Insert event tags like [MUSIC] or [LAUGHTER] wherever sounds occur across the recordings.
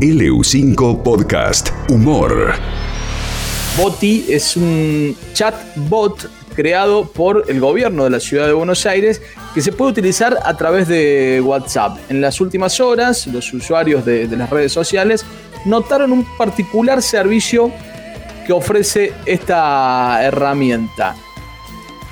LU5 Podcast Humor. Boti es un chatbot creado por el gobierno de la ciudad de Buenos Aires que se puede utilizar a través de WhatsApp. En las últimas horas, los usuarios de, de las redes sociales notaron un particular servicio que ofrece esta herramienta.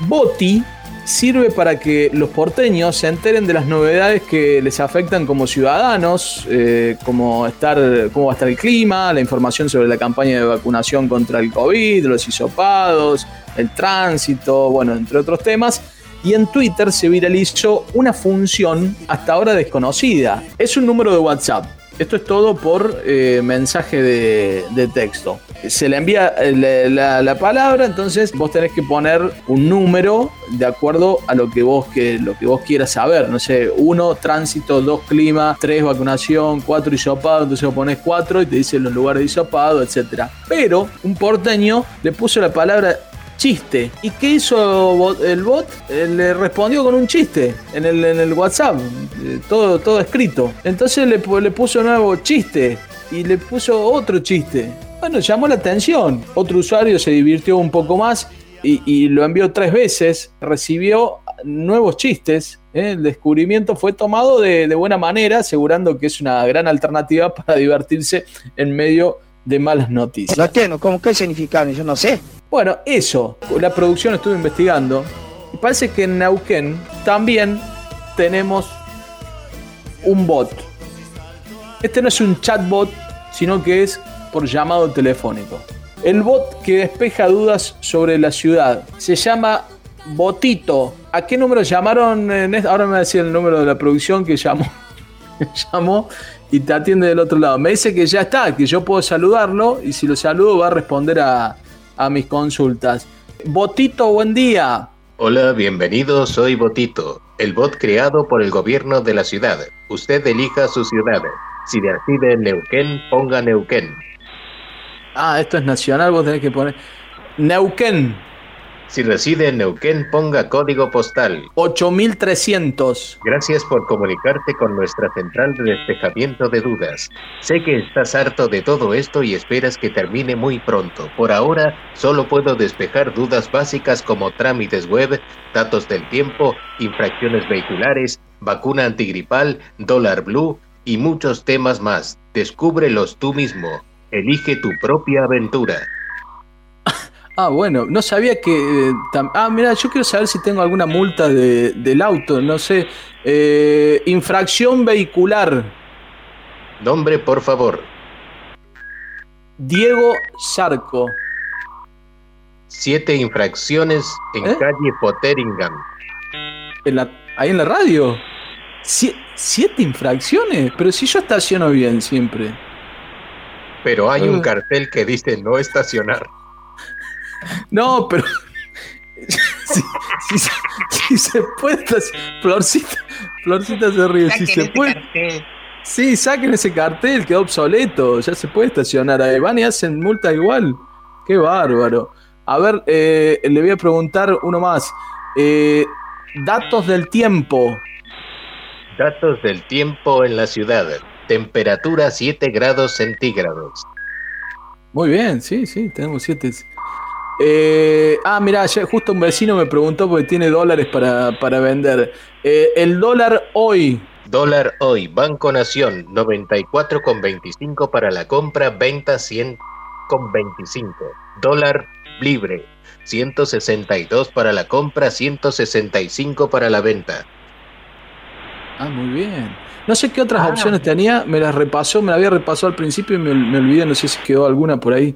Boti sirve para que los porteños se enteren de las novedades que les afectan como ciudadanos, eh, como estar, cómo va a estar el clima, la información sobre la campaña de vacunación contra el COVID, los hisopados, el tránsito, bueno, entre otros temas. Y en Twitter se viralizó una función hasta ahora desconocida. Es un número de WhatsApp esto es todo por eh, mensaje de, texto. Se le envía eh, la, palabra, entonces vos tenés que poner un número de acuerdo a lo que vos, que, lo que vos quieras saber. No sé, uno, tránsito, dos, clima, tres, vacunación, cuatro, hisopado. Entonces vos pones cuatro y te dice los lugares de hisopado, etc. Pero un porteño le puso la palabra chiste. ¿Y qué hizo el bot? Eh, le respondió con un chiste en el, en el WhatsApp, eh, todo, todo escrito. Entonces le, le puso nuevo chiste y le puso otro chiste. Bueno, llamó la atención. Otro usuario se divirtió un poco más y, lo envió tres veces. Recibió nuevos chistes. ¿eh? El descubrimiento fue tomado de, buena manera, asegurando que es una gran alternativa [LAUGHS] para divertirse en medio de malas noticias. ¿cómo qué? Yo no sé. Bueno, eso, la producción estuvo investigando y parece que en Neuquén también tenemos un bot. Este no es un chatbot, sino que es por llamado telefónico. El bot que despeja dudas sobre la ciudad se llama Botito. ¿A qué número llamaron? Ahora me va a decir el número de la producción que llamó. [LAUGHS] llamó y te atiende del otro lado. Me dice que ya está, que yo puedo saludarlo y si lo saludo va a responder a, a mis consultas. Botito, buen día. Hola, bienvenido, soy Botito, el bot creado por el gobierno de la ciudad. Usted elija su ciudad. Si decide Neuquén, ponga Neuquén. Ah, esto es nacional, vos tenés que poner Neuquén. Si reside en Neuquén, ponga código postal 8300. Gracias por comunicarte con nuestra central de despejamiento de dudas. Sé que estás harto de todo esto y esperas que termine muy pronto. Por ahora, solo puedo despejar dudas básicas como trámites web, datos del tiempo, infracciones vehiculares, vacuna antigripal, dólar blue y muchos temas más. Descúbrelos tú mismo. Elige tu propia aventura. Ah, bueno, no sabía que... Eh, ah, mira, yo quiero saber si tengo alguna multa de, del auto, no sé. Eh, infracción vehicular. Nombre, por favor. Diego Sarco. Siete infracciones en ¿Eh? calle Potteringham. ¿En la, ¿Ahí en la radio? ¿Siete infracciones? Pero si yo estaciono bien siempre. Pero hay un ah. cartel que dice no estacionar. No, pero. [LAUGHS] si, se puede. Florcita, Florcita se ríe. si se puede. Sí, saquen ese cartel, quedó obsoleto. Ya se puede estacionar ahí. Van y hacen multa igual. Qué bárbaro. A ver, eh, le voy a preguntar uno más. Eh, datos del tiempo. Datos del tiempo en la ciudad. Temperatura 7 grados centígrados. Muy bien, sí, sí, tenemos 7. Eh, ah, mira, justo un vecino me preguntó porque tiene dólares para, vender. Eh, el dólar hoy. Dólar hoy, Banco Nación, 94,25 para la compra, venta 100,25. Dólar libre, 162 para la compra, 165 para la venta. Ah, muy bien. No sé qué otras ah. opciones tenía, me las repasó, me las había repasado al principio y me, me olvidé, no sé si quedó alguna por ahí.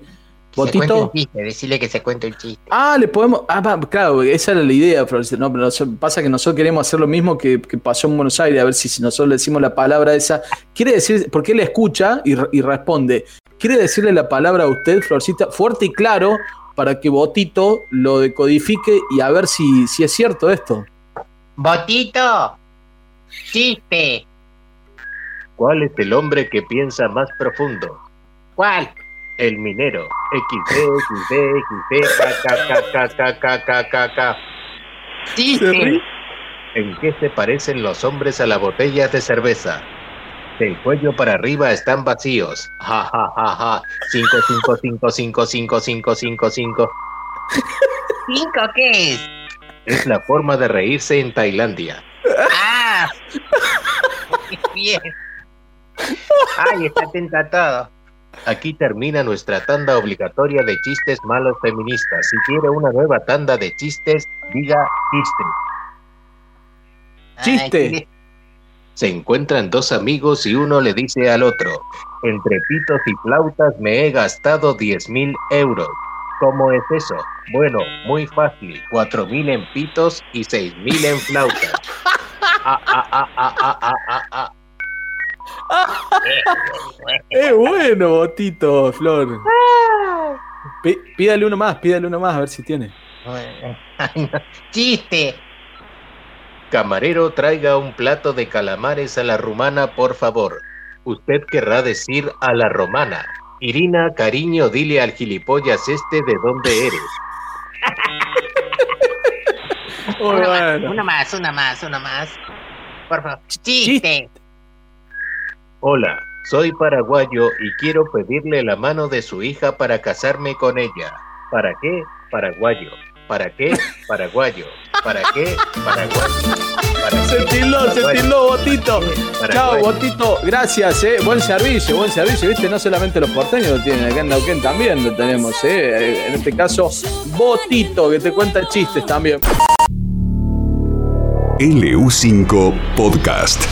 Botito. decirle que se cuente el chiste. Ah, le podemos. Ah, claro, esa era la idea, No, pero pasa que nosotros queremos hacer lo mismo que, pasó en Buenos Aires, a ver si, si, nosotros le decimos la palabra esa. Quiere decir, porque él escucha y, responde. ¿Quiere decirle la palabra a usted, Florcita, fuerte y claro, para que Botito lo decodifique y a ver si, si es cierto esto? Botito, chiste. ¿Cuál es el hombre que piensa más profundo? ¿Cuál? El minero. XD, XD, XD, Sí, sí. ¿En qué se parecen los hombres a las botellas de cerveza? Del cuello para arriba están vacíos. Ja, ja, ja, ja. 5, 5, 5, 5, 5, 5, 5, 5. ¿Cinco qué es? Es la forma de reírse en Tailandia. ¡Ah! Muy bien. ¡Ay, está atenta! Aquí termina nuestra tanda obligatoria de chistes malos feministas. Si quiere una nueva tanda de chistes, diga chiste. Chiste. Ay. Se encuentran dos amigos y uno le dice al otro, entre pitos y flautas me he gastado 10 mil euros. ¿Cómo es eso? Bueno, muy fácil, cuatro mil en pitos y seis mil en flautas. [LAUGHS] Ah, ah, ah, Es bueno, Botito, Flor. Pí- Pídale uno más, pídale uno más, a ver si tiene. [LAUGHS] Chiste. Camarero, traiga un plato de calamares a la rumana, por favor. Usted querrá decir a la romana. Irina, cariño, dile al gilipollas este de dónde eres. [LAUGHS] Más, una más, una más, una más. Por favor. Chiste. Hola, soy paraguayo y quiero pedirle la mano de su hija para casarme con ella. ¿Para qué? Paraguayo. ¿Para qué? Paraguayo. ¿Para qué? Paraguayo. ¿Para Se qué? tildó, se Paraguayo. tildó, Botito. Chao, Botito. Gracias, eh. Buen servicio, buen servicio. Viste, no solamente los porteños lo tienen, acá en Neuquén también lo tenemos, eh. En este caso, Botito, que te cuenta chistes también. LU5 Podcast.